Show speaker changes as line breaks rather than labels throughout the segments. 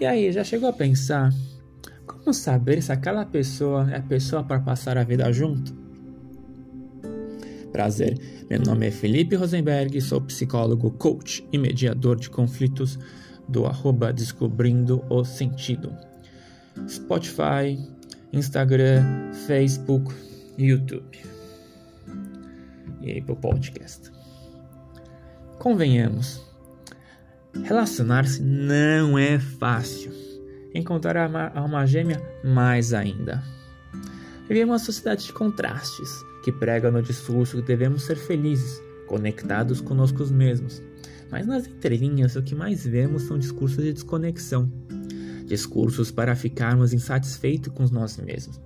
E aí, já chegou a pensar como saber se aquela pessoa é a pessoa para passar a vida junto? Prazer, meu nome é Felipe Rosenberg, sou psicólogo, coach e mediador de conflitos do arroba Descobrindo o Sentido. Spotify, Instagram, Facebook, YouTube. E aí pro podcast. Convenhamos, relacionar-se não é fácil. Encontrar a alma gêmea mais ainda. Vivemos uma sociedade de contrastes que prega no discurso que devemos ser felizes, conectados conosco mesmos. Mas nas entrelinhas, o que mais vemos são discursos de desconexão. Discursos para ficarmos insatisfeitos com nós mesmos.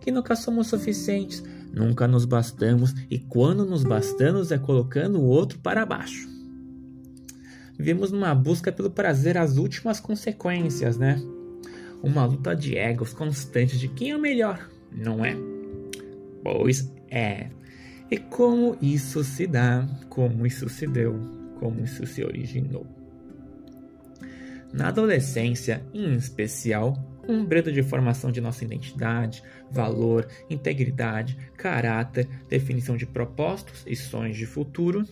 Que nunca somos suficientes, nunca nos bastamos e quando nos bastamos é colocando o outro para baixo. Vivemos numa busca pelo prazer às últimas consequências, né? Uma luta de egos constante de quem é o melhor, não é? Pois é. E como isso se dá, como isso se deu, como isso se originou. Na adolescência, em especial, um bredo de formação de nossa identidade, valor, integridade, caráter, definição de propósitos e sonhos de futuro.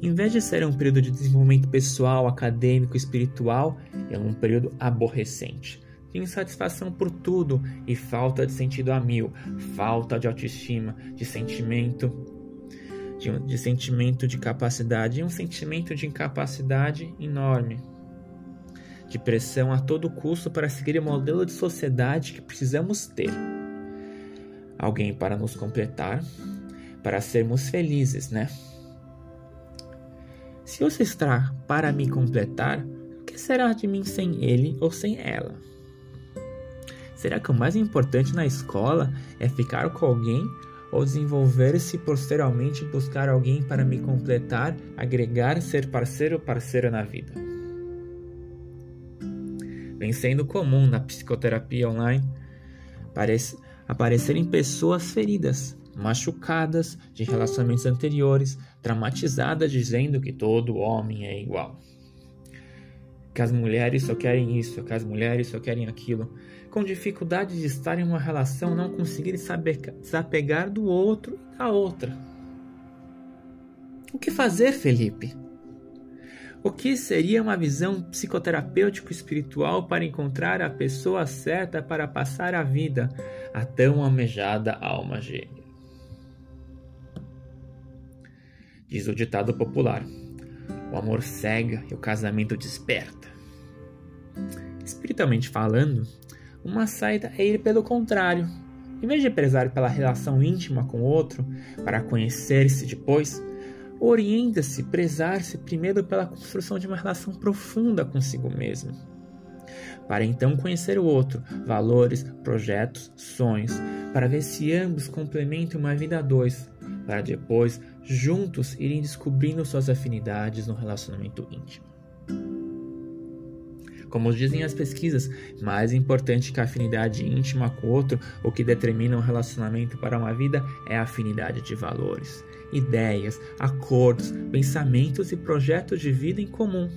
Em vez de ser um período de desenvolvimento pessoal, acadêmico, espiritual, é um período aborrecente, de insatisfação por tudo e falta de sentido a mil, falta de autoestima, de sentimento, de, de sentimento de capacidade e um sentimento de incapacidade enorme. De pressão a todo custo para seguir o modelo de sociedade que precisamos ter. Alguém para nos completar, para sermos felizes, né? Se você está para me completar, o que será de mim sem ele ou sem ela? Será que o mais importante na escola é ficar com alguém ou desenvolver-se posteriormente buscar alguém para me completar, agregar, ser parceiro ou parceira na vida? Vem sendo comum na psicoterapia online aparecerem pessoas feridas, machucadas de relacionamentos anteriores, traumatizadas dizendo que todo homem é igual que as mulheres só querem isso, que as mulheres só querem aquilo, com dificuldade de estar em uma relação, não conseguirem saber desapegar do outro e da outra. O que fazer, Felipe? O que seria uma visão psicoterapêutico-espiritual para encontrar a pessoa certa para passar a vida, a tão almejada alma gêmea? Diz o ditado popular: o amor cega e o casamento desperta. Espiritualmente falando, uma saída é ir pelo contrário. Em vez de prezar pela relação íntima com o outro, para conhecer-se depois, orienta-se prezar-se primeiro pela construção de uma relação profunda consigo mesmo. Para então conhecer o outro, valores, projetos, sonhos, para ver se ambos complementam uma vida a dois, para depois, juntos, irem descobrindo suas afinidades no relacionamento íntimo. Como dizem as pesquisas, mais importante que a afinidade íntima com o outro, o que determina um relacionamento para uma vida é a afinidade de valores, ideias, acordos, pensamentos e projetos de vida em comum.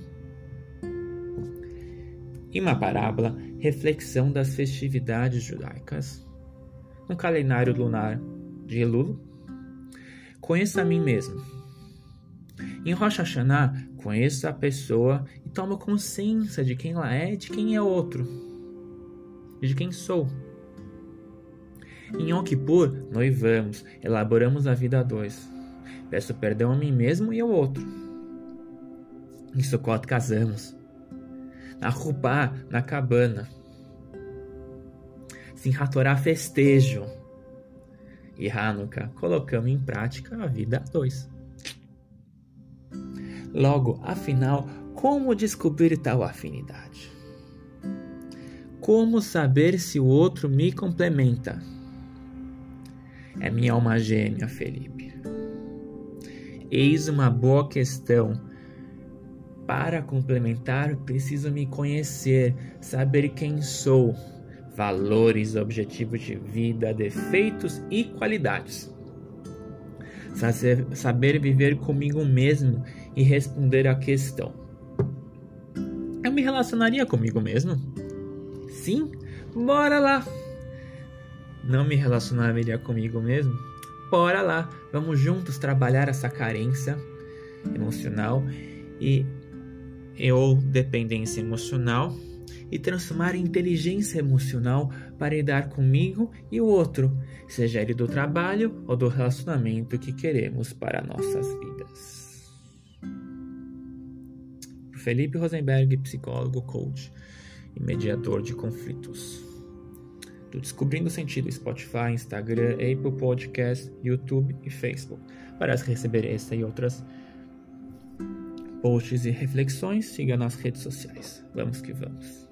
Em uma parábola, reflexão das festividades judaicas. Um calendário lunar de Elul. Conheça a mim mesmo em Rosh Hashanah, conheça a pessoa e toma consciência de quem ela é e de quem é outro, de quem sou. Em Yom Kippur, noivamos, elaboramos a vida a dois. Peço perdão a mim mesmo e ao outro. Em Sukkot, casamos. Na Rupá, na cabana. Simchat festejo. E Hanukkah, colocamos em prática a vida a dois. Logo, afinal, como descobrir tal afinidade? Como saber se o outro me complementa? É minha alma gêmea, Felipe. Eis uma boa questão. Para complementar, preciso me conhecer, saber quem sou, valores, objetivos de vida, defeitos e qualidades saber viver comigo mesmo e responder à questão: Eu me relacionaria comigo mesmo? Sim? Bora lá! Não me relacionaria comigo mesmo? Bora lá! Vamos juntos trabalhar essa carência emocional e ou dependência emocional e transformar inteligência emocional para lidar comigo e o outro, seja ele do trabalho ou do relacionamento que queremos para nossas vidas. Felipe Rosenberg, psicólogo, coach e mediador de conflitos. Do Descobrindo Sentido, Spotify, Instagram, Apple Podcast, YouTube e Facebook. Para receber essa e outras posts e reflexões, siga nas redes sociais. Vamos que vamos.